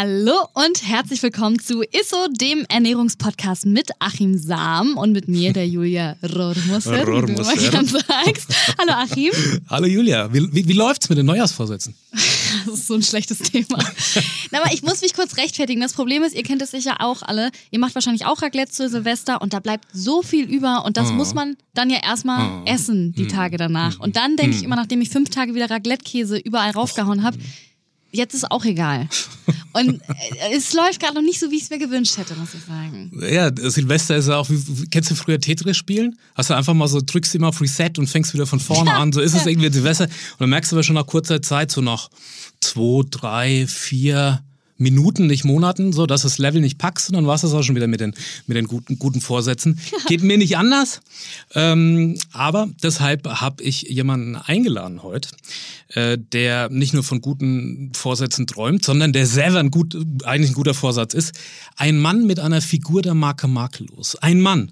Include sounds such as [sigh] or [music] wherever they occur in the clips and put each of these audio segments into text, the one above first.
Hallo und herzlich willkommen zu ISSO, dem Ernährungspodcast mit Achim Sam und mit mir, der Julia Rohrmusser, wie du immer gern sagst. Hallo Achim. Hallo Julia, wie, wie, wie läuft's mit den Neujahrsvorsätzen? [laughs] Das ist so ein schlechtes Thema. Na, aber ich muss mich kurz rechtfertigen. Das Problem ist, ihr kennt es sicher auch alle. Ihr macht wahrscheinlich auch Raclette zu Silvester und da bleibt so viel über und das Oh. muss man dann ja erstmal Oh. essen, die Tage danach. Und dann denke ich immer, nachdem ich fünf Tage wieder Raclette-Käse überall raufgehauen habe, jetzt ist auch egal. Und äh, es läuft gerade noch nicht so, wie ich es mir gewünscht hätte, muss ich sagen. Ja, Silvester ist ja auch, wie, wie- kennst du früher Tetris spielen? Hast du einfach mal so, drückst immer auf Reset und fängst wieder von vorne an. So ist es irgendwie Silvester. Und dann merkst du aber schon nach kurzer Zeit, so nach zwei, drei, vier Minuten, nicht Monaten, so, dass das Level nicht packst und dann war es das auch schon wieder mit den, mit den guten, guten Vorsätzen. [laughs] Geht mir nicht anders. Ähm, aber deshalb habe ich jemanden eingeladen heute, äh, der nicht nur von guten Vorsätzen träumt, sondern der selber ein gut, eigentlich ein guter Vorsatz ist. Ein Mann mit einer Figur der Marke makellos. Ein Mann,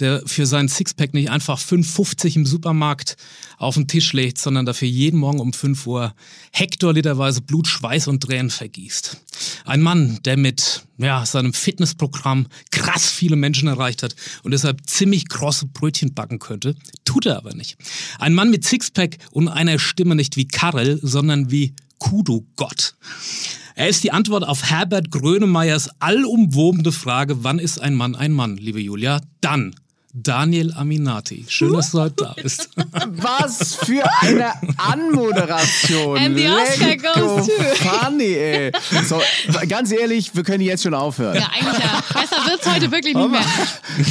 der für seinen Sixpack nicht einfach 5,50 im Supermarkt auf den Tisch legt, sondern dafür jeden Morgen um 5 Uhr hektoliterweise Blut, Schweiß und Tränen vergießt. Ein Mann, der mit ja, seinem Fitnessprogramm krass viele Menschen erreicht hat und deshalb ziemlich große Brötchen backen könnte, tut er aber nicht. Ein Mann mit Sixpack und einer Stimme nicht wie Karel, sondern wie Kudo Gott. Er ist die Antwort auf Herbert Grönemeyers allumwobene Frage, wann ist ein Mann ein Mann, liebe Julia? Dann Daniel Aminati. Schön, dass du heute da bist. [laughs] Was für eine Anmoderation. And the Oscar goes to- Funny, ey. So, ganz ehrlich, wir können jetzt schon aufhören. Ja, eigentlich ja. Besser wird's heute wirklich nicht Aber, mehr.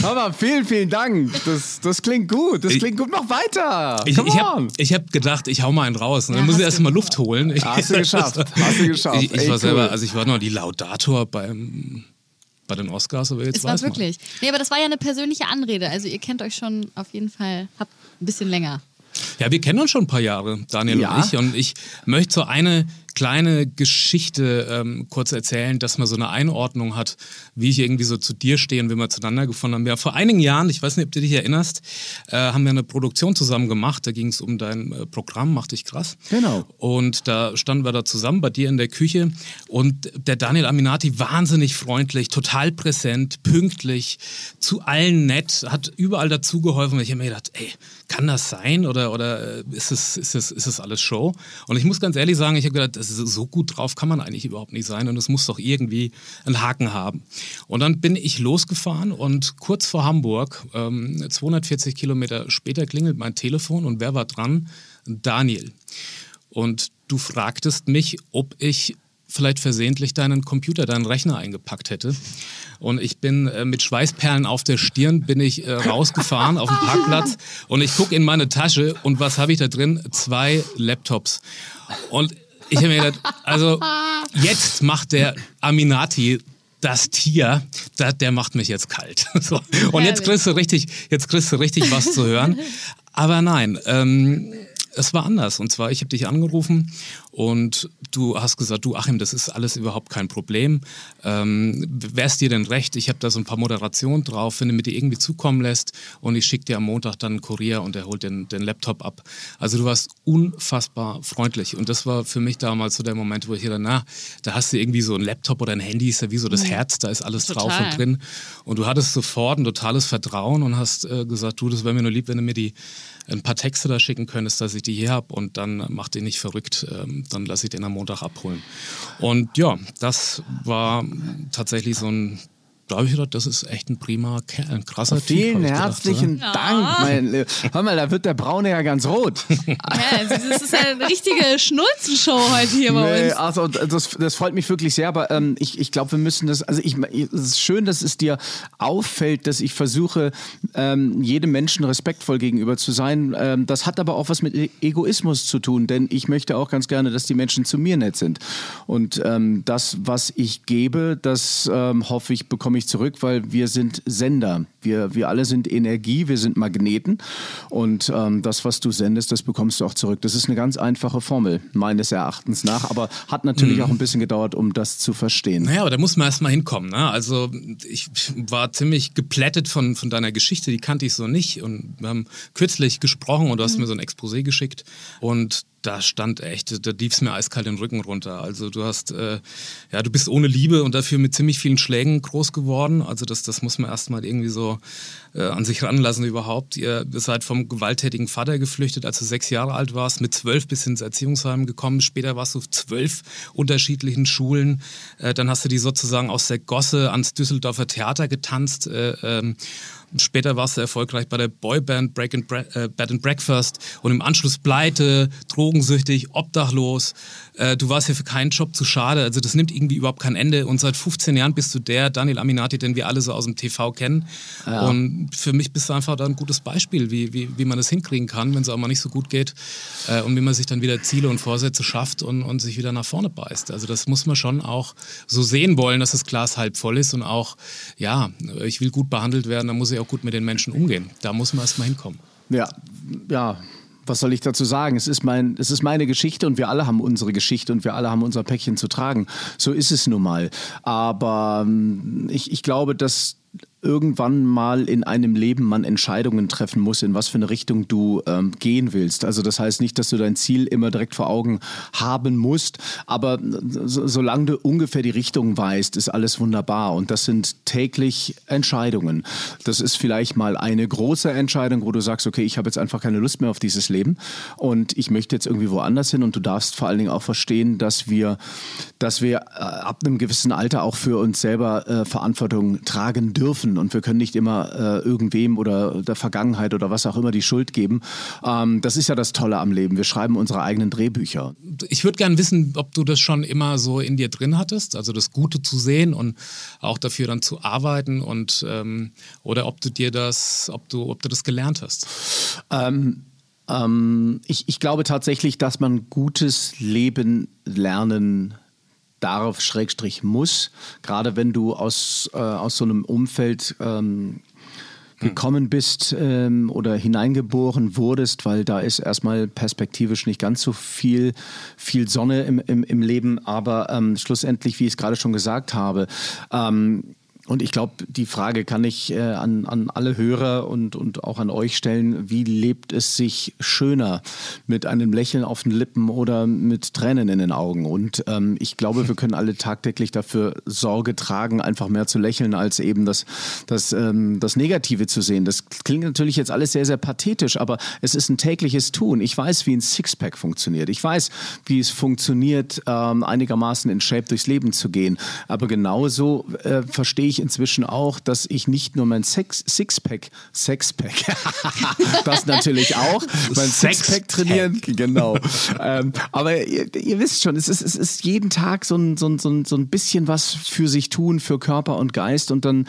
aber vielen, vielen Dank. Das, das klingt gut. Das Ich- klingt gut. Mach weiter. Ich, ich habe ich hab gedacht, ich hau mal einen raus. Und Ja, dann muss ich erst mal Luft holen. Ich, Hast du geschafft. [laughs] Hast du geschafft. Ich, ich Ey, war cool. selber, also ich war noch die Laudator beim, bei den Oscars, aber jetzt Es war weiß man. wirklich. Nee, aber das war ja eine persönliche Anrede. Also ihr kennt euch schon auf jeden Fall, habt ein bisschen länger. Ja, wir kennen uns schon ein paar Jahre, Daniel Ja. und ich. Und ich möchte so eine kleine Geschichte ähm, kurz erzählen, dass man so eine Einordnung hat, wie ich irgendwie so zu dir stehe und wie wir zueinander gefunden haben. Ja, vor einigen Jahren, ich weiß nicht, ob du dich erinnerst, äh, haben wir eine Produktion zusammen gemacht. Da ging es um dein äh, Programm, Mach dich krass. Genau. Und da standen wir da zusammen bei dir in der Küche und der Daniel Aminati wahnsinnig freundlich, total präsent, pünktlich, zu allen nett, hat überall dazugeholfen. Ich habe mir gedacht, ey, kann das sein oder, oder äh, ist, es, ist, es, ist es alles Show? Und ich muss ganz ehrlich sagen, ich habe gedacht, das ist so gut drauf kann man eigentlich überhaupt nicht sein und es muss doch irgendwie einen Haken haben. Und dann bin ich losgefahren und kurz vor Hamburg, ähm, 240 Kilometer später, klingelt mein Telefon und wer war dran? Daniel. Und du fragtest mich, ob ich vielleicht versehentlich deinen Computer, deinen Rechner eingepackt hätte. Und ich bin äh, mit Schweißperlen auf der Stirn, bin ich äh, rausgefahren auf den Parkplatz und ich gucke in meine Tasche und was habe ich da drin? Zwei Laptops. Und ich habe mir gedacht, also jetzt macht der Aminati das Tier, da, der macht mich jetzt kalt. [laughs] So. Und jetzt kriegst du richtig, jetzt kriegst du richtig was zu hören. Aber nein, ähm, es war anders. Und zwar, ich habe dich angerufen und du hast gesagt, du Achim, das ist alles überhaupt kein Problem. Ähm, wär's dir denn recht? Ich habe da so ein paar Moderationen drauf, wenn du mir die irgendwie zukommen lässt und ich schicke dir am Montag dann einen Kurier und der holt den, den Laptop ab. Also du warst unfassbar freundlich und das war für mich damals so der Moment, wo ich dachte, na, da hast du irgendwie so ein Laptop oder ein Handy, ist ja wie so das Herz, da ist alles drauf Total. und drin. Und du hattest sofort ein totales Vertrauen und hast äh, gesagt, du, das wäre mir nur lieb, wenn du mir die ein paar Texte da schicken könntest, dass ich die hier habe und dann mach den nicht verrückt, ähm, dann lasse ich den am Montag abholen. Und ja, das war tatsächlich so ein, da habe ich gedacht, das ist echt ein prima ein krasser Typ. Vielen gedacht, herzlichen Ja. Dank. Mein, äh, hör mal, da wird der Braune ja ganz rot. [laughs] Ja, also das ist eine richtige Schnulzenshow heute hier bei Nee, uns. also das, das freut mich wirklich sehr, aber ähm, ich, ich glaube, wir müssen das, also ich, es ist schön, dass es dir auffällt, dass ich versuche, ähm, jedem Menschen respektvoll gegenüber zu sein. Ähm, das hat aber auch was mit E- Egoismus zu tun, denn ich möchte auch ganz gerne, dass die Menschen zu mir nett sind. Und ähm, das, was ich gebe, das ähm, hoffe ich, bekomme bekomme ich zurück, weil wir sind Sender. Wir, wir alle sind Energie, wir sind Magneten und ähm, das, was du sendest, das bekommst du auch zurück. Das ist eine ganz einfache Formel, meines Erachtens nach, aber hat natürlich mhm. auch ein bisschen gedauert, um das zu verstehen. Naja, aber da muss man erstmal hinkommen. Ne? Also ich war ziemlich geplättet von, von deiner Geschichte, die kannte ich so nicht und wir haben kürzlich gesprochen und du hast mhm. mir so ein Exposé geschickt und da stand echt, da lief es mir eiskalt den Rücken runter. Also du hast, äh, ja, du bist ohne Liebe und dafür mit ziemlich vielen Schlägen groß geworden. Also das, das muss man erstmal irgendwie so äh, an sich ranlassen überhaupt. Ihr seid vom gewalttätigen Vater geflüchtet, als du sechs Jahre alt warst, mit zwölf bis ins Erziehungsheim gekommen. Später warst du auf zwölf unterschiedlichen Schulen. Äh, dann hast du die sozusagen aus der Gosse ans Düsseldorfer Theater getanzt. Äh, ähm, Später warst du erfolgreich bei der Boyband Break and Bre äh, Bed and Breakfast und im Anschluss pleite, drogensüchtig, obdachlos. Äh, du warst hier für keinen Job zu schade. Also das nimmt irgendwie überhaupt kein Ende. Und seit 15 Jahren bist du der Daniel Aminati, den wir alle so aus dem TV kennen. Ja. Und für mich bist du einfach da ein gutes Beispiel, wie, wie, wie man das hinkriegen kann, wenn es auch mal nicht so gut geht. Äh, und wie man sich dann wieder Ziele und Vorsätze schafft und, und sich wieder nach vorne beißt. Also das muss man schon auch so sehen wollen, dass das Glas halb voll ist und auch, ja, ich will gut behandelt werden, dann muss ich auch gut mit den Menschen umgehen. Da muss man erst mal hinkommen. Ja, ja, was soll ich dazu sagen? Es ist, mein, es ist meine Geschichte und wir alle haben unsere Geschichte und wir alle haben unser Päckchen zu tragen. So ist es nun mal. Aber ähm, ich, ich glaube, dass irgendwann mal in einem Leben man Entscheidungen treffen muss, in was für eine Richtung du ähm, gehen willst. Also das heißt nicht, dass du dein Ziel immer direkt vor Augen haben musst, aber so, solange du ungefähr die Richtung weißt, ist alles wunderbar. Und das sind täglich Entscheidungen. Das ist vielleicht mal eine große Entscheidung, wo du sagst, okay, ich habe jetzt einfach keine Lust mehr auf dieses Leben und ich möchte jetzt irgendwie woanders hin. Und du darfst vor allen Dingen auch verstehen, dass wir, dass wir äh, ab einem gewissen Alter auch für uns selber äh, Verantwortung tragen dürfen und wir können nicht immer äh, irgendwem oder der Vergangenheit oder was auch immer die Schuld geben. Ähm, das ist ja das Tolle am Leben. Wir schreiben unsere eigenen Drehbücher. Ich würde gerne wissen, ob du das schon immer so in dir drin hattest, also das Gute zu sehen und auch dafür dann zu arbeiten und ähm, oder ob du dir das, ob du, ob du das gelernt hast. Ähm, ähm ich, ich glaube tatsächlich, dass man gutes Leben lernen darauf Schrägstrich muss, gerade wenn du aus, äh, aus so einem Umfeld ähm, gekommen bist ähm, oder hineingeboren wurdest, weil da ist erstmal perspektivisch nicht ganz so viel, viel Sonne im, im, im Leben, aber ähm, schlussendlich, wie ich es gerade schon gesagt habe, ähm, und ich glaube, die Frage kann ich äh, an, an alle Hörer und, und auch an euch stellen. Wie lebt es sich schöner mit einem Lächeln auf den Lippen oder mit Tränen in den Augen? Und ähm, ich glaube, wir können alle tagtäglich dafür Sorge tragen, einfach mehr zu lächeln, als eben das, das, ähm, das Negative zu sehen. Das klingt natürlich jetzt alles sehr, sehr pathetisch, aber es ist ein tägliches Tun. Ich weiß, wie ein Sixpack funktioniert. Ich weiß, wie es funktioniert, ähm, einigermaßen in Shape durchs Leben zu gehen. Aber genauso äh, verstehe ich ich inzwischen auch, dass ich nicht nur mein Sex Sixpack, Sexpack, [laughs] das natürlich auch, mein Sixpack trainieren, genau. ähm, aber ihr, ihr, wisst schon, es ist, es ist jeden Tag so ein, so, ein, so, ein, so ein bisschen was für sich tun, für Körper und Geist. Und dann,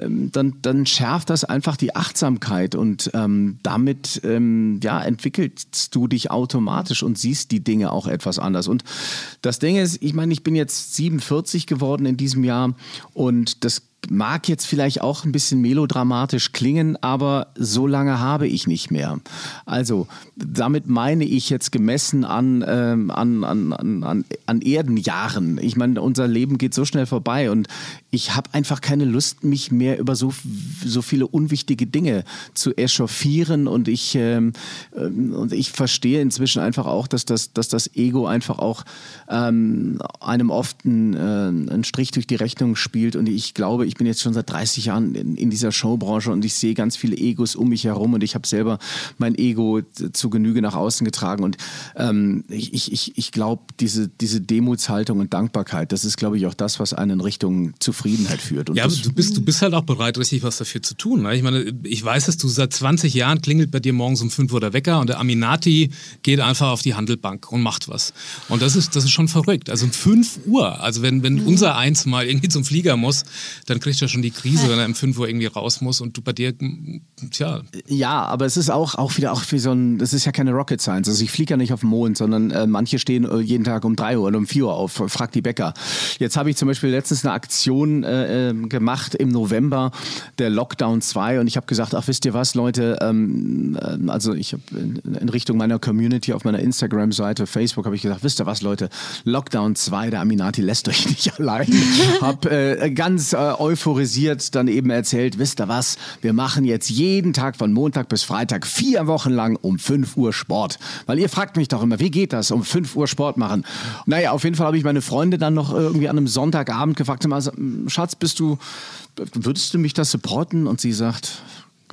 ähm, dann, dann schärft das einfach die Achtsamkeit. Und ähm, damit ähm, ja, entwickelst du dich automatisch und siehst die Dinge auch etwas anders. Und das Ding ist, ich meine, ich bin jetzt 47 geworden in diesem Jahr. Und das mag jetzt vielleicht auch ein bisschen melodramatisch klingen, aber so lange habe ich nicht mehr. Also damit meine ich jetzt gemessen an, ähm, an, an, an, an Erdenjahren. Ich meine, unser Leben geht so schnell vorbei und ich habe einfach keine Lust, mich mehr über so, so viele unwichtige Dinge zu echauffieren und ich, ähm, und ich verstehe inzwischen einfach auch, dass das, dass das Ego einfach auch ähm, einem oft einen, äh, einen Strich durch die Rechnung spielt und ich glaube, ich bin jetzt schon seit 30 Jahren in, in dieser Showbranche und ich sehe ganz viele Egos um mich herum und ich habe selber mein Ego zu Genüge nach außen getragen. Und ähm, ich, ich, ich glaube, diese, diese Demutshaltung und Dankbarkeit, das ist, glaube ich, auch das, was einen in Richtung Zufriedenheit führt. Und ja, aber du bist, du bist halt auch bereit, richtig was dafür zu tun. Ne? Ich meine, ich weiß, dass du seit 20 Jahren klingelt bei dir morgens um 5 Uhr der Wecker und der Aminati geht einfach auf die Handelbank und macht was. Und das ist, das ist schon verrückt. Also um 5 Uhr, also wenn, wenn mhm. unser Eins mal irgendwie zum Flieger muss, dann kriegt er schon die Krise, wenn er um 5 Uhr irgendwie raus muss und du bei dir, tja. Ja, aber es ist auch, auch wieder auch wie so ein, das ist ja keine Rocket Science. Also ich fliege ja nicht auf den Mond, sondern äh, manche stehen äh, jeden Tag um 3 Uhr oder um 4 Uhr auf, frag die Bäcker. Jetzt habe ich zum Beispiel letztens eine Aktion nun äh, ähm, gemacht im November, der Lockdown 2. Und ich habe gesagt, ach wisst ihr was, Leute, ähm, äh, also ich habe in, in, Richtung meiner Community auf meiner Instagram-Seite, Facebook, habe ich gesagt, wisst ihr was, Leute, Lockdown 2, der Aminati lässt euch [laughs] nicht allein. habe äh, ganz äh, euphorisiert dann eben erzählt, wisst ihr was, wir machen jetzt jeden Tag von Montag bis Freitag vier Wochen lang um 5 Uhr Sport. Weil ihr fragt mich doch immer, wie geht das, um 5 Uhr Sport machen? Naja, auf jeden Fall habe ich meine Freunde dann noch irgendwie an einem Sonntagabend gefragt, also, Schatz, bist du, würdest du mich da supporten? Und sie sagt,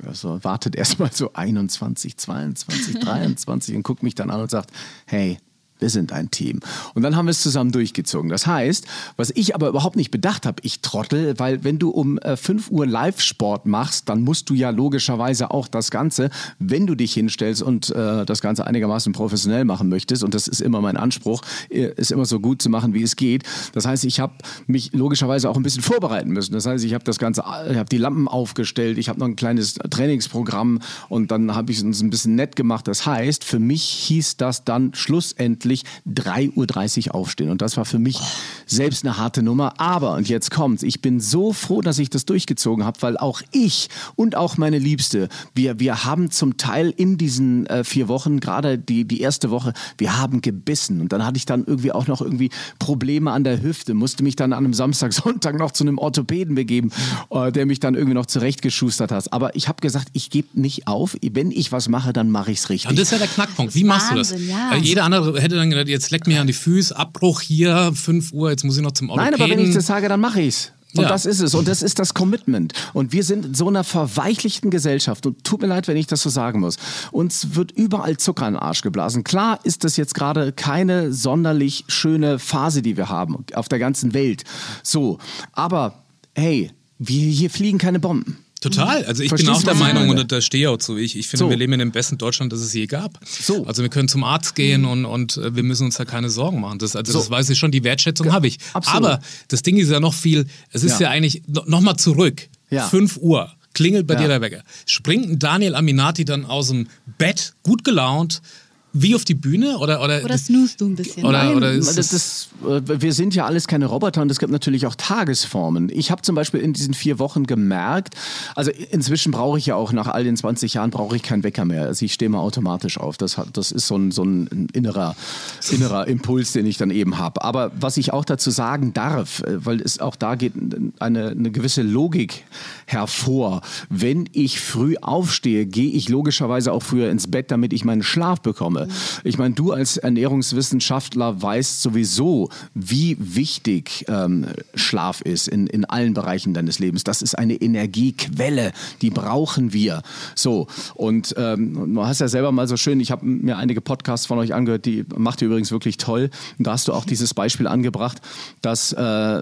also wartet erstmal so 21, 22, 23 und guckt mich dann an und sagt, hey, wir sind ein Team. Und dann haben wir es zusammen durchgezogen. Das heißt, was ich aber überhaupt nicht bedacht habe, ich trottel, weil wenn du um äh, 5 Uhr Live-Sport machst, dann musst du ja logischerweise auch das Ganze, wenn du dich hinstellst und äh, das Ganze einigermaßen professionell machen möchtest, und das ist immer mein Anspruch, äh, ist immer so gut zu machen, wie es geht. Das heißt, ich habe mich logischerweise auch ein bisschen vorbereiten müssen. Das heißt, ich habe das Ganze, ich habe die Lampen aufgestellt, ich habe noch ein kleines Trainingsprogramm und dann habe ich es uns ein bisschen nett gemacht. Das heißt, für mich hieß das dann schlussendlich wirklich 3.30 Uhr aufstehen. Und das war für mich selbst eine harte Nummer. Aber, und jetzt kommt's, ich bin so froh, dass ich das durchgezogen habe, weil auch ich und auch meine Liebste, wir, wir haben zum Teil in diesen äh, vier Wochen, gerade die, die erste Woche, wir haben gebissen. Und dann hatte ich dann irgendwie auch noch irgendwie Probleme an der Hüfte, musste mich dann an einem Samstag, [laughs] Sonntag noch zu einem Orthopäden begeben, äh, der mich dann irgendwie noch zurechtgeschustert hat. Aber ich habe gesagt, ich gebe nicht auf. Wenn ich was mache, dann mache ich es richtig. Und das ist ja der Knackpunkt. Wie machst Wahnsinn, du das? Ja. Jeder andere hätte dann gedacht, jetzt leck mir an die Füße, Abbruch hier, 5 Uhr, jetzt muss ich noch zum Orthopäden. Nein, aber wenn ich das sage, dann mache ich es. Und ja. das ist es. Und das ist das Commitment. Und wir sind in so einer verweichlichten Gesellschaft. Und tut mir leid, wenn ich das so sagen muss. Uns wird überall Zucker in den Arsch geblasen. Klar ist das jetzt gerade keine sonderlich schöne Phase, die wir haben auf der ganzen Welt. So. Aber hey, wir, hier fliegen keine Bomben. Total. Also ich Verstehst bin auch der Meinung, und da stehe auch zu, ich, ich finde, so. wir leben in dem besten Deutschland, das es je gab. So. Also wir können zum Arzt gehen und, und äh, wir müssen uns da keine Sorgen machen. Das, also so. das weiß ich schon, die Wertschätzung ja, habe ich. Absolut. Aber das Ding ist ja noch viel, es ist ja, ja eigentlich, nochmal zurück, ja. 5 Uhr, klingelt bei dir der Wecker. Springt Daniel Aminati dann aus dem Bett, gut gelaunt, wie auf die Bühne? Oder, oder, oder snoost du ein bisschen? Oder, Nein, oder das, das, äh, wir sind ja alles keine Roboter und es gibt natürlich auch Tagesformen. Ich habe zum Beispiel in diesen vier Wochen gemerkt, also inzwischen brauche ich ja auch nach all den 20 Jahren brauche ich keinen Wecker mehr. Also ich stehe mal automatisch auf. Das, hat, das ist so ein, so ein innerer, innerer Impuls, den ich dann eben habe. Aber was ich auch dazu sagen darf, äh, weil es auch da geht eine, eine gewisse Logik hervor. Wenn ich früh aufstehe, gehe ich logischerweise auch früher ins Bett, damit ich meinen Schlaf bekomme. Ich meine, du als Ernährungswissenschaftler weißt sowieso, wie wichtig ähm, Schlaf ist in, in allen Bereichen deines Lebens. Das ist eine Energiequelle, die brauchen wir. So, und ähm, du hast ja selber mal so schön, ich habe mir einige Podcasts von euch angehört, die macht ihr übrigens wirklich toll. Und da hast du auch dieses Beispiel angebracht, dass äh,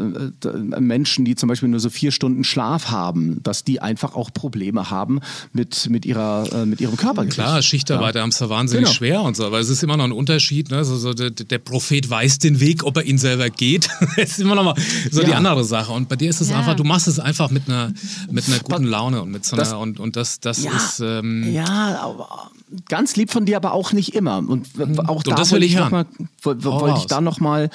Menschen, die zum Beispiel nur so vier Stunden Schlaf haben, dass die einfach auch Probleme haben mit, mit, ihrer, äh, mit ihrem Körpergewicht. Klar, Schichtarbeit ja. haben es da wahnsinnig genau. schwer und so, aber es ist immer noch ein Unterschied. Ne? So, so der, der, Prophet weiß den Weg, ob er ihn selber geht. [laughs] das ist immer noch mal so ja. die andere Sache. Und bei dir ist es ja. einfach, du machst es einfach mit einer, mit einer guten Laune und mit so einer, das, und, und das, das ja, ist. Ähm, ja, aber ganz lieb von dir, aber auch nicht immer. Und auch und da wollte ich, noch mal, wollte ich da nochmal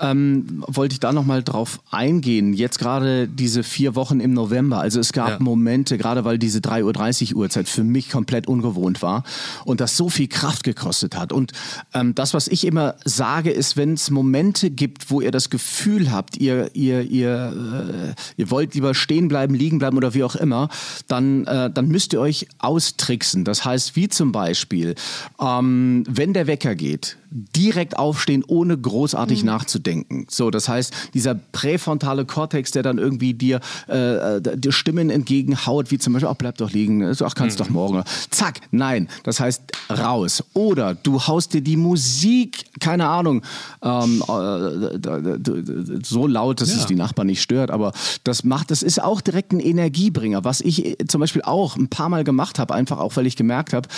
ähm, wollte ich da nochmal drauf eingehen. Jetzt gerade diese vier Wochen im November. Also es gab ja. Momente, gerade weil diese 3.30 Uhr Uhrzeit für mich komplett ungewohnt war und das so viel Kraft gekostet hat. Und ähm, das, was ich immer sage, ist, wenn es Momente gibt, wo ihr das Gefühl habt, ihr, ihr, ihr, äh, ihr wollt lieber stehen bleiben, liegen bleiben oder wie auch immer, dann, äh, dann müsst ihr euch austricksen. Das heißt, wie zum Beispiel, ähm, wenn der Wecker geht, direkt aufstehen, ohne großartig mhm. nachzudenken. So, das heißt, dieser präfrontale Kortex, der dann irgendwie dir, äh, äh dir Stimmen entgegenhaut, wie zum Beispiel, ach, bleib doch liegen, so, ach, kannst mhm. doch morgen. Zack, nein, das heißt raus. Oder du haust dir die Musik, keine Ahnung, ähm, äh, so laut, dass ja. es die Nachbarn nicht stört, aber das macht, das ist auch direkt ein Energiebringer, was ich äh, zum Beispiel auch ein paar Mal gemacht habe, einfach auch, weil ich gemerkt habe,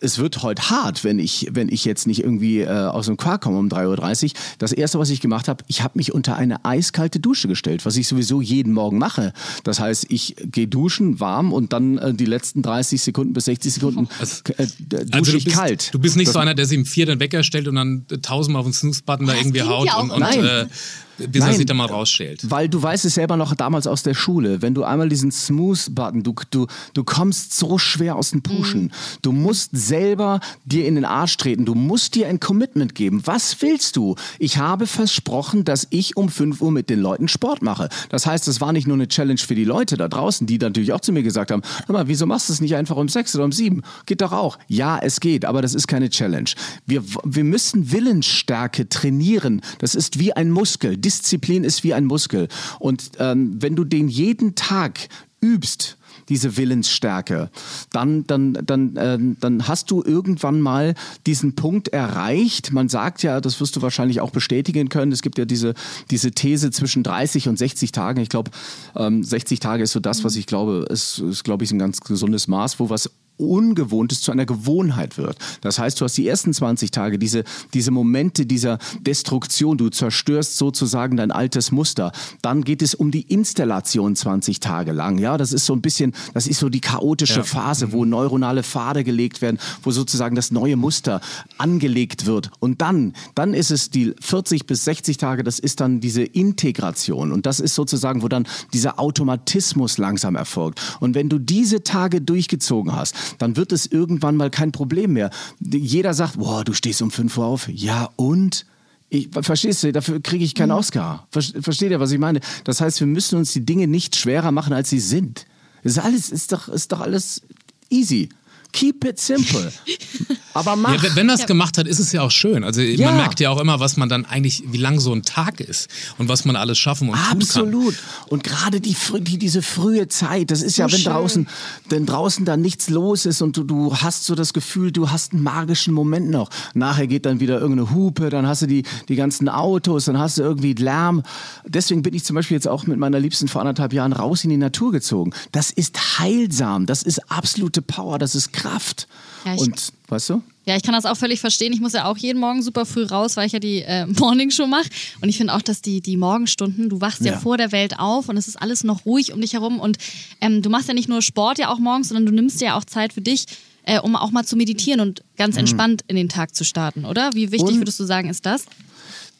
es wird heute hart, wenn ich, wenn ich jetzt nicht irgendwie äh, aus dem Quark komme um 3.30 Uhr. Das Erste, was ich gemacht habe, ich habe mich unter eine eiskalte Dusche gestellt, was ich sowieso jeden Morgen mache. Das heißt, ich gehe duschen, warm und dann äh, die letzten 30 Sekunden bis 60 Sekunden [laughs] also, äh, dusche also ich bist, kalt. Du bist nicht das, so einer, der sich im Vier den Wecker stellt und dann tausendmal auf den Snooze-Button da irgendwie haut und, und Nein. Äh, bis er sich da mal rausschält. Weil du weißt es selber noch damals aus der Schule, wenn du einmal diesen Smooth-Button, du, du, du kommst so schwer aus dem Pushen. Mhm. Du musst selber dir in den Arsch treten. Du musst dir ein Commitment geben. Was willst du? Ich habe versprochen, dass ich um 5 Uhr mit den Leuten Sport mache. Das heißt, es war nicht nur eine Challenge für die Leute da draußen, die natürlich auch zu mir gesagt haben, hör mal, wieso machst du es nicht einfach um 6 oder um 7? Geht doch auch. Ja, es geht, aber das ist keine Challenge. Wir, wir müssen Willensstärke trainieren. Das ist wie ein Muskel. Disziplin ist wie ein Muskel. Und ähm, wenn du den jeden Tag übst, diese Willensstärke, dann, dann, dann, äh, dann hast du irgendwann mal diesen Punkt erreicht. Man sagt ja, das wirst du wahrscheinlich auch bestätigen können, es gibt ja diese, diese These zwischen 30 und 60 Tagen. Ich glaube, ähm, 60 Tage ist so das, was ich glaube, ist, ist glaube ich, ein ganz gesundes Maß, wo was Ungewohntes zu einer Gewohnheit wird. Das heißt, du hast die ersten 20 Tage, diese, diese Momente dieser Destruktion, du zerstörst sozusagen dein altes Muster. Dann geht es um die Installation 20 Tage lang. Ja, das ist so ein bisschen, das ist so die chaotische ja. Phase, wo neuronale Pfade gelegt werden, wo sozusagen das neue Muster angelegt wird. Und dann, dann ist es die 40 bis 60 Tage, das ist dann diese Integration. Und das ist sozusagen, wo dann dieser Automatismus langsam erfolgt. Und wenn du diese Tage durchgezogen hast, dann wird es irgendwann mal kein Problem mehr. Jeder sagt, boah, du stehst um 5 Uhr auf. Ja, und? Ich, verstehst du, dafür kriege ich keinen mhm. Oscar. Versteht ihr, was ich meine? Das heißt, wir müssen uns die Dinge nicht schwerer machen, als sie sind. Ist alles, ist doch, ist doch alles easy. Keep it simple. [laughs] Aber mach. Ja, wenn das ja. gemacht hat, ist es ja auch schön. Also ja. man merkt ja auch immer, was man dann eigentlich, wie lang so ein Tag ist und was man alles schaffen und Absolut. tun kann. Absolut. Und gerade die, die, diese frühe Zeit, das ist so ja, wenn draußen, wenn draußen dann nichts los ist und du, du hast so das Gefühl, du hast einen magischen Moment noch. Nachher geht dann wieder irgendeine Hupe, dann hast du die, die ganzen Autos, dann hast du irgendwie Lärm. Deswegen bin ich zum Beispiel jetzt auch mit meiner Liebsten vor anderthalb Jahren raus in die Natur gezogen. Das ist heilsam, das ist absolute Power, das ist Kraft. Ja, und weißt du? Ja, ich kann das auch völlig verstehen. Ich muss ja auch jeden Morgen super früh raus, weil ich ja die äh, [laughs] Morningshow mache. Und ich finde auch, dass die, die Morgenstunden, du wachst ja. ja. vor der Welt auf und es ist alles noch ruhig um dich herum. Und ähm, du machst ja nicht nur Sport ja auch morgens, sondern du nimmst ja auch Zeit für dich, äh, um auch mal zu meditieren und ganz mhm. entspannt in den Tag zu starten, oder? Wie wichtig und würdest du sagen, ist das?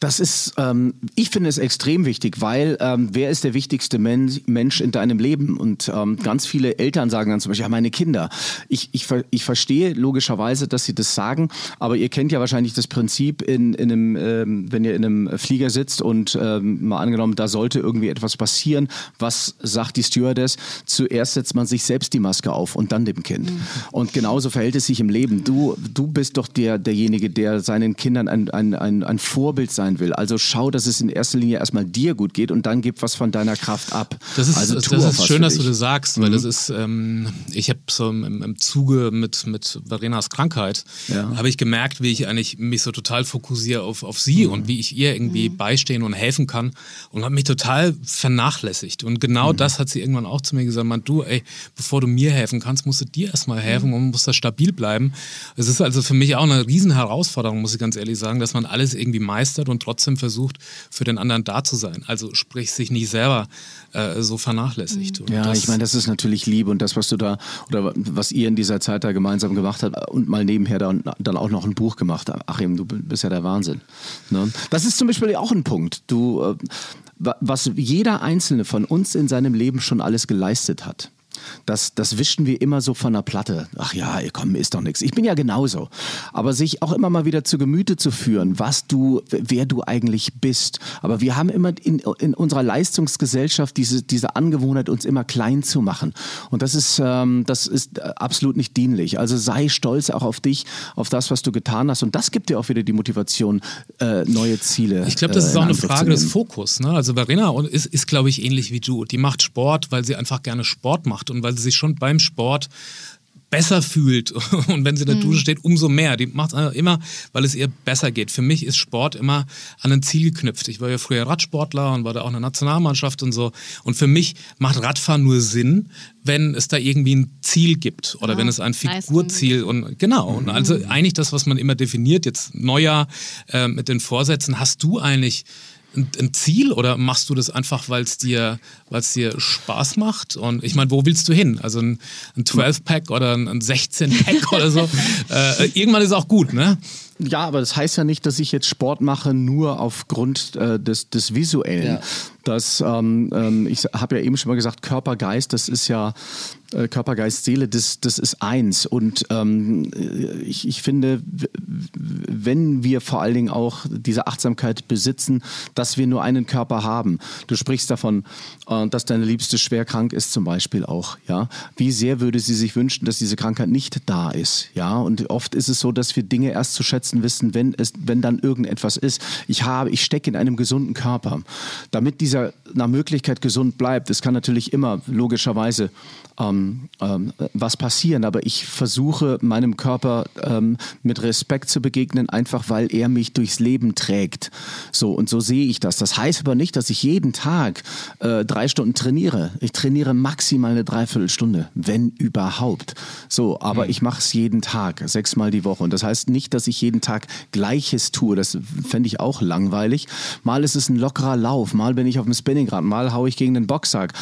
Das ist, ähm, ich finde es extrem wichtig, weil ähm, wer ist der wichtigste Men Mensch in deinem Leben? Und ähm, ganz viele Eltern sagen dann zum Beispiel, ja, meine Kinder. Ich, ich, ich verstehe logischerweise, dass sie das sagen, aber ihr kennt ja wahrscheinlich das Prinzip, in, in einem, ähm, wenn ihr in einem Flieger sitzt und ähm, mal angenommen, da sollte irgendwie etwas passieren, was sagt die Stewardess? Zuerst setzt man sich selbst die Maske auf und dann dem Kind. Mhm. Und genauso verhält es sich im Leben. Du, du bist doch der, derjenige, der seinen Kindern ein, ein, ein, ein Vorbild sein sein will. Also schau, dass es in erster Linie erstmal dir gut geht und dann gib was von deiner Kraft ab. Das ist, also das ist schön, dass du das sagst, weil mhm. das ist, ähm, ich habe so im, im, Zuge mit, mit Verenas Krankheit, ja. habe ich gemerkt, wie ich eigentlich mich so total fokussiere auf, auf sie mhm. und wie ich ihr irgendwie mhm. beistehen und helfen kann und habe mich total vernachlässigt. Und genau mhm. das hat sie irgendwann auch zu mir gesagt, man, du, ey, bevor du mir helfen kannst, musst du dir erstmal helfen mhm. und musst da stabil bleiben. Es ist also für mich auch eine riesen Herausforderung, muss ich ganz ehrlich sagen, dass man alles irgendwie meistert und trotzdem versucht, für den anderen da zu sein. Also sprich, sich nicht selber äh, so vernachlässigt. Mhm. ja, ich meine, das ist natürlich Liebe und das, was du da oder was ihr in dieser Zeit da gemeinsam gemacht habt und mal nebenher dann, dann auch noch ein Buch gemacht. Achim, du bist ja der Wahnsinn. Ne? Das ist zum Beispiel auch ein Punkt. Du, äh, was jeder Einzelne von uns in seinem Leben schon alles geleistet hat das, das wischen wir immer so von der Platte. Ach ja, komm, ist doch nichts. Ich bin ja genauso. Aber sich auch immer mal wieder zu Gemüte zu führen, was du, wer du eigentlich bist. Aber wir haben immer in, in unserer Leistungsgesellschaft diese, diese Angewohnheit, uns immer klein zu machen. Und das ist, ähm, das ist äh, absolut nicht dienlich. Also sei stolz auch auf dich, auf das, was du getan hast. Und das gibt dir auch wieder die Motivation, äh, neue Ziele. Ich glaube, das ist äh, auch eine Frage des Fokus. Ne? Also Verena ist, ist glaube ich, ähnlich wie du. Die macht Sport, weil sie einfach gerne Sport macht und weil sie sich schon beim Sport besser fühlt [laughs] und wenn sie in der Dusche mhm. steht, umso mehr. Die macht es immer, weil es ihr besser geht. Für mich ist Sport immer an ein Ziel geknüpft. Ich war ja früher Radsportler und war da auch in der Nationalmannschaft und so. Und für mich macht Radfahren nur Sinn, wenn es da irgendwie ein Ziel gibt oder ja, wenn es ein Figurziel und genau. Und also eigentlich das, was man immer definiert, jetzt Neujahr äh, mit den Vorsätzen, hast du eigentlich ein, ein Ziel oder machst du das einfach, weil es dir, dir Spaß macht? Und ich meine, wo willst du hin? Also ein, ein 12-Pack oder ein, ein 16-Pack [laughs] oder so. Äh, irgendwann ist auch gut, ne? Ja, aber das heißt ja nicht, dass ich jetzt Sport mache nur aufgrund äh, des, des Visuellen. Ja. Das, ähm, ähm, ich habe ja eben schon mal gesagt, Körper, Geist, das ist ja äh, Körper, Geist, Seele, das, das ist eins. Und ähm, ich, ich finde, wenn wir vor allen Dingen auch diese Achtsamkeit besitzen, dass wir nur einen Körper haben. Du sprichst davon, äh, dass deine Liebste schwer krank ist zum Beispiel auch. Ja, wie sehr würde sie sich wünschen, dass diese Krankheit nicht da ist. Ja, und oft ist es so, dass wir Dinge erst zu schätzen wissen, wenn es, wenn dann irgendetwas ist. Ich habe, ich stecke in einem gesunden Körper, damit diese dieser nach Möglichkeit gesund bleibt. Es kann natürlich immer logischerweise ähm, ähm, was passieren, aber ich versuche meinem Körper ähm, mit Respekt zu begegnen, einfach weil er mich durchs Leben trägt. So und so sehe ich das. Das heißt aber nicht, dass ich jeden Tag äh, drei Stunden trainiere. Ich trainiere maximal eine Dreiviertelstunde, wenn überhaupt. So, aber mhm. ich mache es jeden Tag, sechsmal die Woche. Und das heißt nicht, dass ich jeden Tag Gleiches tue. Das fände ich auch langweilig. Mal ist es ein lockerer Lauf, mal bin ich auf dem Spinningrad, mal haue ich gegen den Boxsack,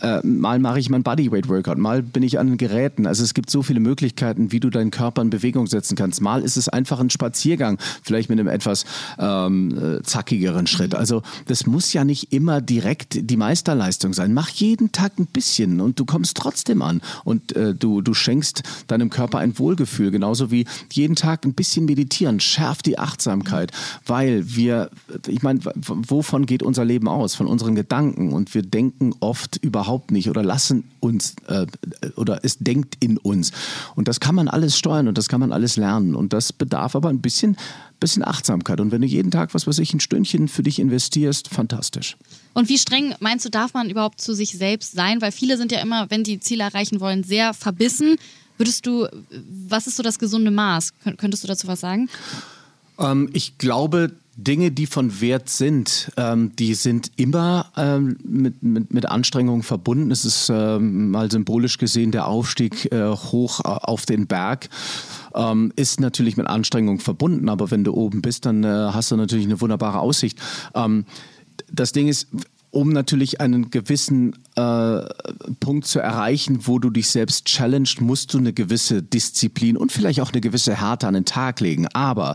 äh, mal mache ich mein Bodyweight Workout, mal bin ich an den Geräten. Also es gibt so viele Möglichkeiten, wie du deinen Körper in Bewegung setzen kannst. Mal ist es einfach ein Spaziergang, vielleicht mit einem etwas ähm, äh, zackigeren Schritt. Also das muss ja nicht immer direkt die Meisterleistung sein. Mach jeden Tag ein bisschen und du kommst trotzdem an und äh, du, du schenkst deinem Körper ein Wohlgefühl, genauso wie jeden Tag ein bisschen meditieren, schärft die Achtsamkeit, weil wir, ich meine, wovon geht unser Leben aus? Von unseren Gedanken und wir denken oft überhaupt nicht oder lassen uns äh, oder es denkt in uns. Und das kann man alles steuern und das kann man alles lernen. Und das bedarf aber ein bisschen, bisschen Achtsamkeit. Und wenn du jeden Tag, was weiß ich, ein Stündchen für dich investierst, fantastisch. Und wie streng meinst du, darf man überhaupt zu sich selbst sein? Weil viele sind ja immer, wenn die Ziele erreichen wollen, sehr verbissen. Würdest du, was ist so das gesunde Maß? Könntest du dazu was sagen? Ähm, ich glaube, Dinge, die von Wert sind, ähm, die sind immer ähm, mit, mit, mit Anstrengungen verbunden. Es ist ähm, mal symbolisch gesehen der Aufstieg äh, hoch äh, auf den Berg. Ähm, ist natürlich mit Anstrengung verbunden, aber wenn du oben bist, dann äh, hast du natürlich eine wunderbare Aussicht. Ähm, das Ding ist, um natürlich einen gewissen äh, Punkt zu erreichen, wo du dich selbst challenged, musst du eine gewisse Disziplin und vielleicht auch eine gewisse Härte an den Tag legen. Aber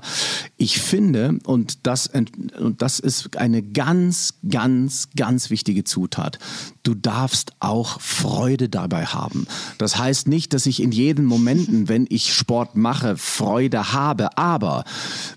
ich finde, und das, und das ist eine ganz, ganz, ganz wichtige Zutat, du darfst auch Freude dabei haben. Das heißt nicht, dass ich in jeden Momenten, [laughs] wenn ich Sport mache, Freude habe. Aber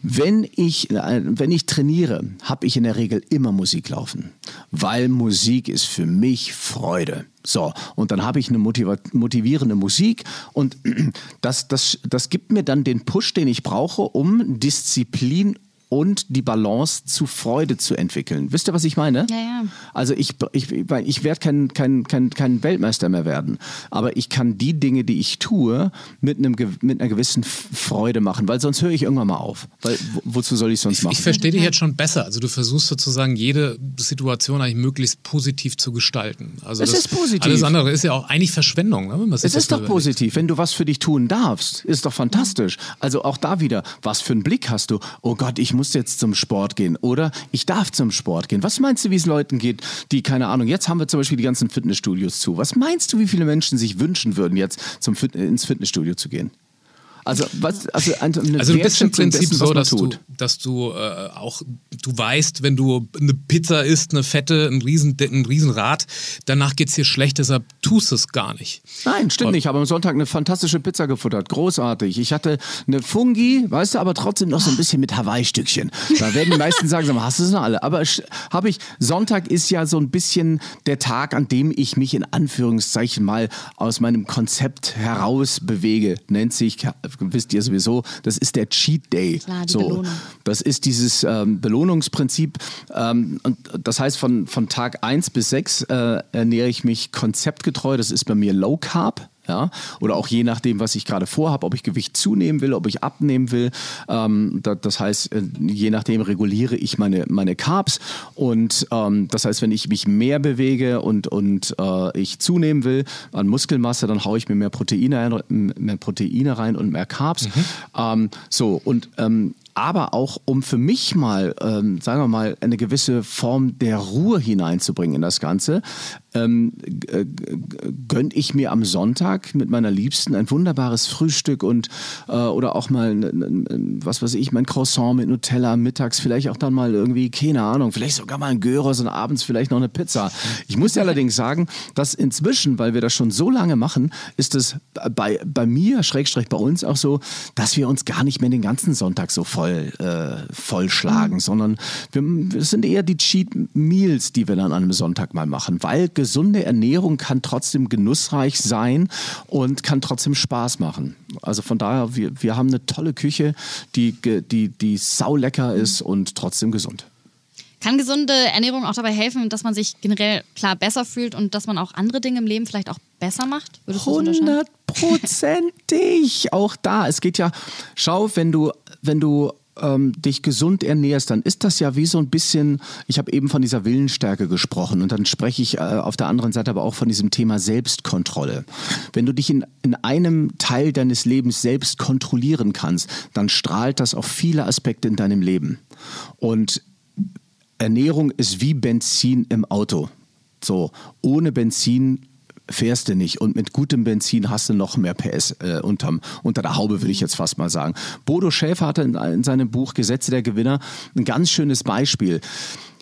wenn ich, äh, wenn ich trainiere, habe ich in der Regel immer Musik laufen. Weil Musik ist für mich Freude. Freude. So, und dann habe ich eine motivierende Musik und [clears throat] das, das, das gibt mir dann den Push, den ich brauche, um Disziplin und die Balance zu Freude zu entwickeln. Wisst ihr, was ich meine? Ja, ja. Also ich, ich, ich werde kein, kein, kein, kein Weltmeister mehr werden, aber ich kann die Dinge, die ich tue, mit, einem, mit einer gewissen Freude machen, weil sonst höre ich irgendwann mal auf. Weil, wozu soll ich sonst machen? Ich, ich verstehe dich jetzt schon besser. Also du versuchst sozusagen jede Situation eigentlich möglichst positiv zu gestalten. Also es ist positiv. Alles andere ist ja auch eigentlich Verschwendung. Ne, es ist doch positiv. Wenn du was für dich tun darfst, ist doch fantastisch. Also auch da wieder, was für einen Blick hast du? Oh Gott, ich muss jetzt zum Sport gehen oder ich darf zum Sport gehen. Was meinst du, wie es Leuten geht, die, keine Ahnung, jetzt haben wir zum Beispiel die ganzen Fitnessstudios zu. Was meinst du, wie viele Menschen sich wünschen würden, jetzt zum Fit ins Fitnessstudio zu gehen? Also, was, also, also du bist im Prinzip dessen, so, dass du, dass du äh, auch, du weißt, wenn du eine Pizza isst, eine fette, ein, Riesen, ein Riesenrad, danach geht es dir schlecht, deshalb tust du es gar nicht. Nein, stimmt Und, nicht. Ich habe am Sonntag eine fantastische Pizza gefuttert. Großartig. Ich hatte eine Fungi, weißt du, aber trotzdem noch so ein bisschen mit Hawaii-Stückchen. Da werden die meisten sagen, sag hast du es noch alle? Aber habe ich, Sonntag ist ja so ein bisschen der Tag, an dem ich mich in Anführungszeichen mal aus meinem Konzept heraus bewege. Nennt sich wisst ihr sowieso, das ist der Cheat Day. Klar, die so, Belohnung. Das ist dieses ähm, Belohnungsprinzip. Ähm, und das heißt, von, von Tag 1 bis 6 äh, ernähre ich mich konzeptgetreu. Das ist bei mir Low Carb. Ja? Oder auch je nachdem, was ich gerade vorhabe, ob ich Gewicht zunehmen will, ob ich abnehmen will. Ähm, da, das heißt, äh, je nachdem reguliere ich meine, meine Carbs. Und ähm, das heißt, wenn ich mich mehr bewege und, und äh, ich zunehmen will an Muskelmasse, dann haue ich mir mehr Proteine, mehr Proteine rein und mehr Carbs. Mhm. Ähm, so, und ähm, aber auch um für mich mal, ähm, sagen wir mal, eine gewisse Form der Ruhe hineinzubringen in das Ganze, ähm, äh, gönne ich mir am Sonntag mit meiner Liebsten ein wunderbares Frühstück und äh, oder auch mal, was weiß ich, mein Croissant mit Nutella mittags, vielleicht auch dann mal irgendwie, keine Ahnung, vielleicht sogar mal ein Gyros und abends vielleicht noch eine Pizza. Ich muss dir allerdings sagen, dass inzwischen, weil wir das schon so lange machen, ist es bei, bei mir, Schrägstrich bei uns auch so, dass wir uns gar nicht mehr den ganzen Sonntag so voll äh, vollschlagen, mhm. sondern wir, es sind eher die Cheat Meals, die wir dann an einem Sonntag mal machen, weil gesunde Ernährung kann trotzdem genussreich sein und kann trotzdem Spaß machen. Also von daher, wir, wir haben eine tolle Küche, die, die, die saulecker ist und trotzdem gesund. Kann gesunde Ernährung auch dabei helfen, dass man sich generell klar besser fühlt und dass man auch andere Dinge im Leben vielleicht auch besser macht? Hundertprozentig. [laughs] auch da. Es geht ja, schau, wenn du, wenn du ähm, dich gesund ernährst, dann ist das ja wie so ein bisschen, ich habe eben von dieser Willensstärke gesprochen und dann spreche ich äh, auf der anderen Seite aber auch von diesem Thema Selbstkontrolle. Wenn du dich in, in einem Teil deines Lebens selbst kontrollieren kannst, dann strahlt das auf viele Aspekte in deinem Leben. Und Ernährung ist wie Benzin im Auto. So, ohne Benzin fährst du nicht. Und mit gutem Benzin hast du noch mehr PS äh, unterm, unter der Haube, würde ich jetzt fast mal sagen. Bodo Schäfer hatte in, in seinem Buch Gesetze der Gewinner ein ganz schönes Beispiel.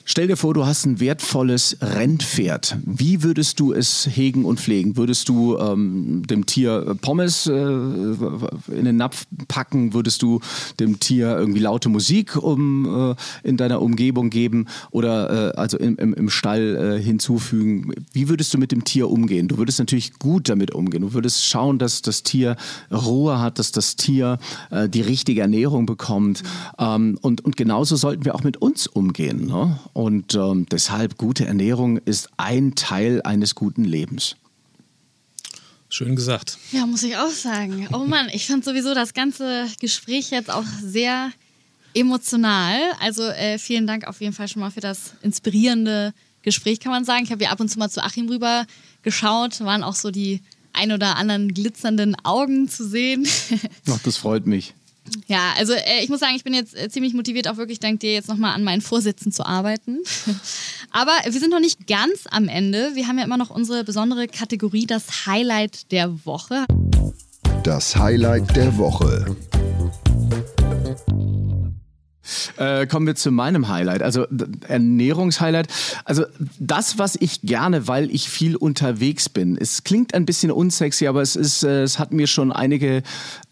Stell dir vor, du hast ein wertvolles Rennpferd. Wie würdest du es hegen und pflegen? Würdest du ähm, dem Tier Pommes äh, in den Napf packen? Würdest du dem Tier irgendwie laute Musik um, äh, in deiner Umgebung geben oder äh, also im, im, im Stall äh, hinzufügen? Wie würdest du mit dem Tier umgehen? Du würdest natürlich gut damit umgehen. Du würdest schauen, dass das Tier Ruhe hat, dass das Tier äh, die richtige Ernährung bekommt. Ähm, und, und genauso sollten wir auch mit uns umgehen. Ne? Und ähm, deshalb gute Ernährung ist ein Teil eines guten Lebens. Schön gesagt. Ja, muss ich auch sagen. Oh Mann, ich fand sowieso das ganze Gespräch jetzt auch sehr emotional. Also äh, vielen Dank auf jeden Fall schon mal für das inspirierende Gespräch, kann man sagen. Ich habe ja ab und zu mal zu Achim rüber geschaut, waren auch so die ein oder anderen glitzernden Augen zu sehen. Ach, das freut mich. Ja, also äh, ich muss sagen, ich bin jetzt äh, ziemlich motiviert, auch wirklich dank dir jetzt nochmal an meinen Vorsätzen zu arbeiten. [laughs] Aber wir sind noch nicht ganz am Ende. Wir haben ja immer noch unsere besondere Kategorie, das Highlight der Woche. Das Highlight der Woche. Äh, kommen wir zu meinem Highlight, also Ernährungshighlight. Also das, was ich gerne, weil ich viel unterwegs bin. Es klingt ein bisschen unsexy, aber es ist, äh, es hat mir schon einige,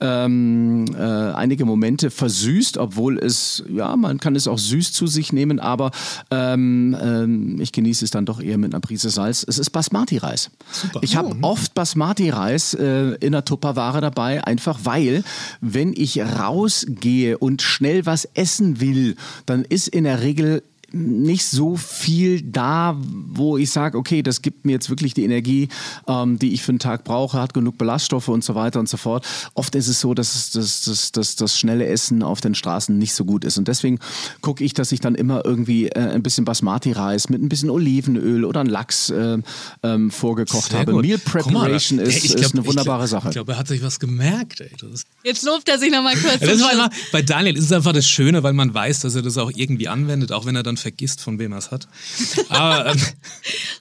ähm, äh, einige Momente versüßt, obwohl es, ja, man kann es auch süß zu sich nehmen, aber ähm, ähm, ich genieße es dann doch eher mit einer Prise Salz. Es ist Basmati-Reis. Ich habe oh. oft Basmati-Reis äh, in der Tupperware dabei, einfach weil, wenn ich rausgehe und schnell was essen will, dann ist in der Regel nicht so viel da, wo ich sage, okay, das gibt mir jetzt wirklich die Energie, ähm, die ich für den Tag brauche, hat genug Ballaststoffe und so weiter und so fort. Oft ist es so, dass das, das, das, das schnelle Essen auf den Straßen nicht so gut ist. Und deswegen gucke ich, dass ich dann immer irgendwie äh, ein bisschen Basmati-Reis mit ein bisschen Olivenöl oder ein Lachs äh, ähm, vorgekocht Sehr habe. Gut. Meal Preparation mal, ist, glaub, ist, eine wunderbare ich glaub, Sache. Ich glaube, er hat sich was gemerkt. Ey. Jetzt lobt er sich nochmal kurz. Das war immer, bei Daniel ist es einfach das Schöne, weil man weiß, dass er das auch irgendwie anwendet, auch wenn er dann vergisst, von wem er es hat. [laughs] Aber ähm,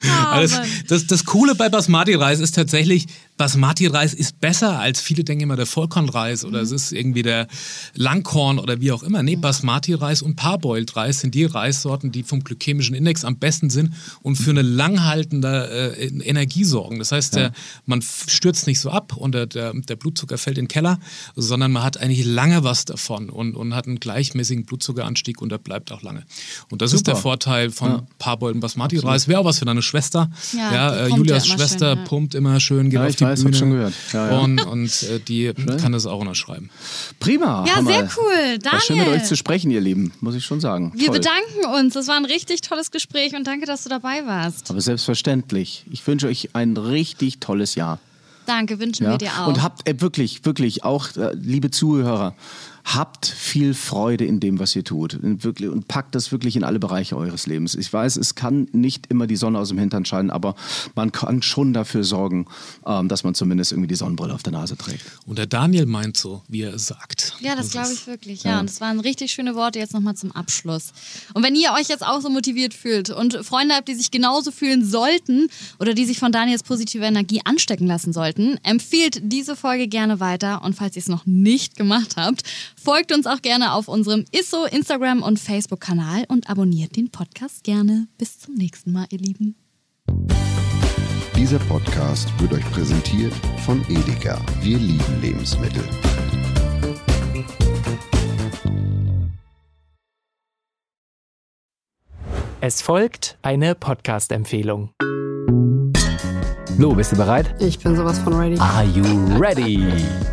oh, das, das, das, Coole bei Basmati-Reis ist tatsächlich, Basmati-Reis ist besser als viele denken immer der Vollkornreis oder mhm. es ist irgendwie der Langkorn oder wie auch immer. Nee, mhm. Basmati-Reis und Parboiled-Reis sind die Reissorten, die vom glykämischen Index am besten sind und für eine langhaltende äh, Energie sorgen. Das heißt, ja. der, man stürzt nicht so ab und der, der, der, Blutzucker fällt in den Keller, sondern man hat eigentlich lange was davon und, und hat einen gleichmäßigen Blutzuckeranstieg und der bleibt auch lange. Und das Super. ist der Vorteil von ja. Parboiled Basmati-Reis. Wäre auch was für deine Schwester. Ja, ja äh, Julias Schwester schön, pumpt immer schön, geht auf die weiß, Bühne. schon gehört. Ja, ja. Und, und äh, die Schön. kann das auch unterschreiben. Prima. Ja, sehr cool. Daniel. War schön mit euch zu sprechen, ihr Lieben, muss ich schon sagen. Wir Toll. bedanken uns. Das war ein richtig tolles Gespräch und danke, dass du dabei warst. Aber selbstverständlich. Ich wünsche euch ein richtig tolles Jahr. Danke, wünschen ja? wir dir auch. Und habt äh, wirklich, wirklich auch, äh, liebe Zuhörer, habt viel Freude in dem, was ihr tut. Und, wirklich, und packt das wirklich in alle Bereiche eures Lebens. Ich weiß, es kann nicht immer die Sonne aus dem Hintern scheinen, aber man kann schon dafür sorgen, ähm, dass man zumindest irgendwie die Sonnenbrille auf der Nase trägt. Und der Daniel meint so, wie er sagt. Ja, das, das glaube ich wirklich. Ja, ja. und das waren richtig schöne Worte jetzt nochmal zum Abschluss. Und wenn ihr euch jetzt auch so motiviert fühlt und Freunde habt, die sich genauso fühlen sollten oder die sich von Daniels positiver Energie anstecken lassen sollten, empfiehlt diese Folge gerne weiter. Und falls ihr es noch nicht gemacht habt, folgt uns auch gerne auf unserem ISSO, Instagram und Facebook-Kanal und abonniert den Podcast gerne. Bis zum nächsten Mal, ihr Lieben. Dieser Podcast wird euch präsentiert von Edeka. Wir lieben Lebensmittel. Es folgt eine Podcast-Empfehlung. Lo, bist du bereit? Ich bin sowas von ready. Are you ready?